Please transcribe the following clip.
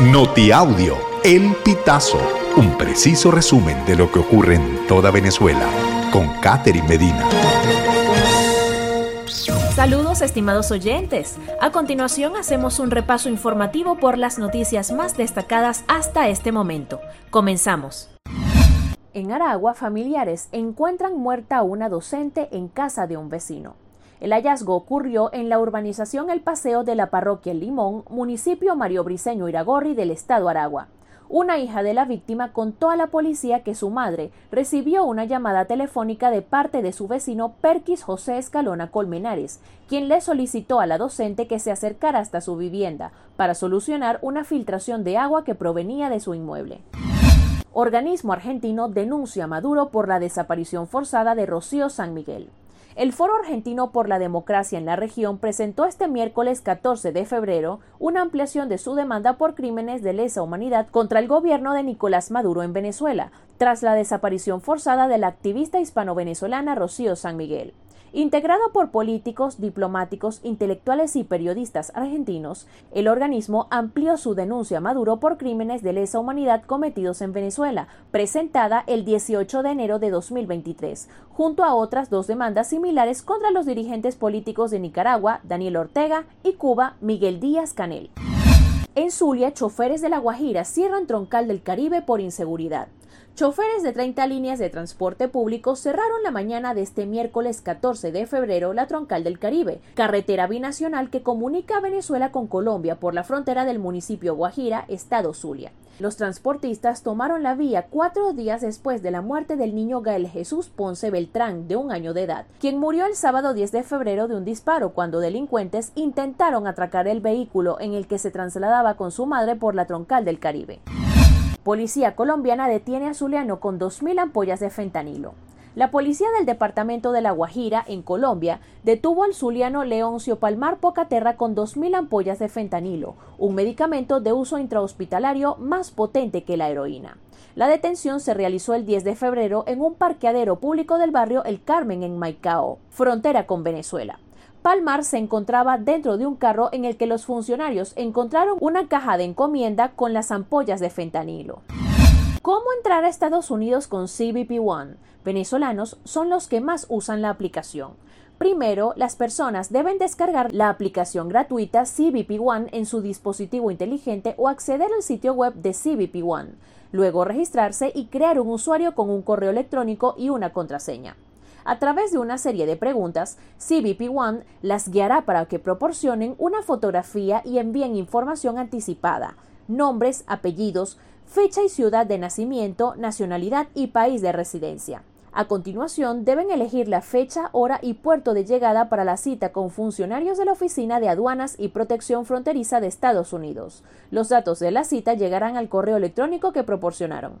Notiaudio, El Pitazo, un preciso resumen de lo que ocurre en toda Venezuela, con Catherine Medina. Saludos estimados oyentes. A continuación hacemos un repaso informativo por las noticias más destacadas hasta este momento. Comenzamos. En Aragua, familiares encuentran muerta a una docente en casa de un vecino. El hallazgo ocurrió en la urbanización El Paseo de la parroquia El Limón, municipio Mario Briceño Iragorri del estado Aragua. Una hija de la víctima contó a la policía que su madre recibió una llamada telefónica de parte de su vecino Perquis José Escalona Colmenares, quien le solicitó a la docente que se acercara hasta su vivienda para solucionar una filtración de agua que provenía de su inmueble. Organismo argentino denuncia a Maduro por la desaparición forzada de Rocío San Miguel. El Foro Argentino por la Democracia en la región presentó este miércoles 14 de febrero una ampliación de su demanda por crímenes de lesa humanidad contra el gobierno de Nicolás Maduro en Venezuela, tras la desaparición forzada de la activista hispano-venezolana Rocío San Miguel. Integrado por políticos, diplomáticos, intelectuales y periodistas argentinos, el organismo amplió su denuncia a Maduro por crímenes de lesa humanidad cometidos en Venezuela, presentada el 18 de enero de 2023, junto a otras dos demandas similares contra los dirigentes políticos de Nicaragua, Daniel Ortega, y Cuba, Miguel Díaz Canel. En Zulia, choferes de La Guajira cierran troncal del Caribe por inseguridad. Choferes de 30 líneas de transporte público cerraron la mañana de este miércoles 14 de febrero la Troncal del Caribe, carretera binacional que comunica a Venezuela con Colombia por la frontera del municipio Guajira, estado Zulia. Los transportistas tomaron la vía cuatro días después de la muerte del niño Gael Jesús Ponce Beltrán, de un año de edad, quien murió el sábado 10 de febrero de un disparo cuando delincuentes intentaron atracar el vehículo en el que se trasladaba con su madre por la Troncal del Caribe. Policía colombiana detiene a Zuliano con 2.000 ampollas de fentanilo. La policía del departamento de La Guajira, en Colombia, detuvo al zuliano Leoncio Palmar Pocaterra con 2.000 ampollas de fentanilo, un medicamento de uso intrahospitalario más potente que la heroína. La detención se realizó el 10 de febrero en un parqueadero público del barrio El Carmen en Maicao, frontera con Venezuela. Palmar se encontraba dentro de un carro en el que los funcionarios encontraron una caja de encomienda con las ampollas de fentanilo. ¿Cómo entrar a Estados Unidos con CBP One? Venezolanos son los que más usan la aplicación. Primero, las personas deben descargar la aplicación gratuita CBP One en su dispositivo inteligente o acceder al sitio web de CBP One. Luego registrarse y crear un usuario con un correo electrónico y una contraseña. A través de una serie de preguntas, CBP One las guiará para que proporcionen una fotografía y envíen información anticipada, nombres, apellidos, fecha y ciudad de nacimiento, nacionalidad y país de residencia. A continuación, deben elegir la fecha, hora y puerto de llegada para la cita con funcionarios de la Oficina de Aduanas y Protección Fronteriza de Estados Unidos. Los datos de la cita llegarán al correo electrónico que proporcionaron.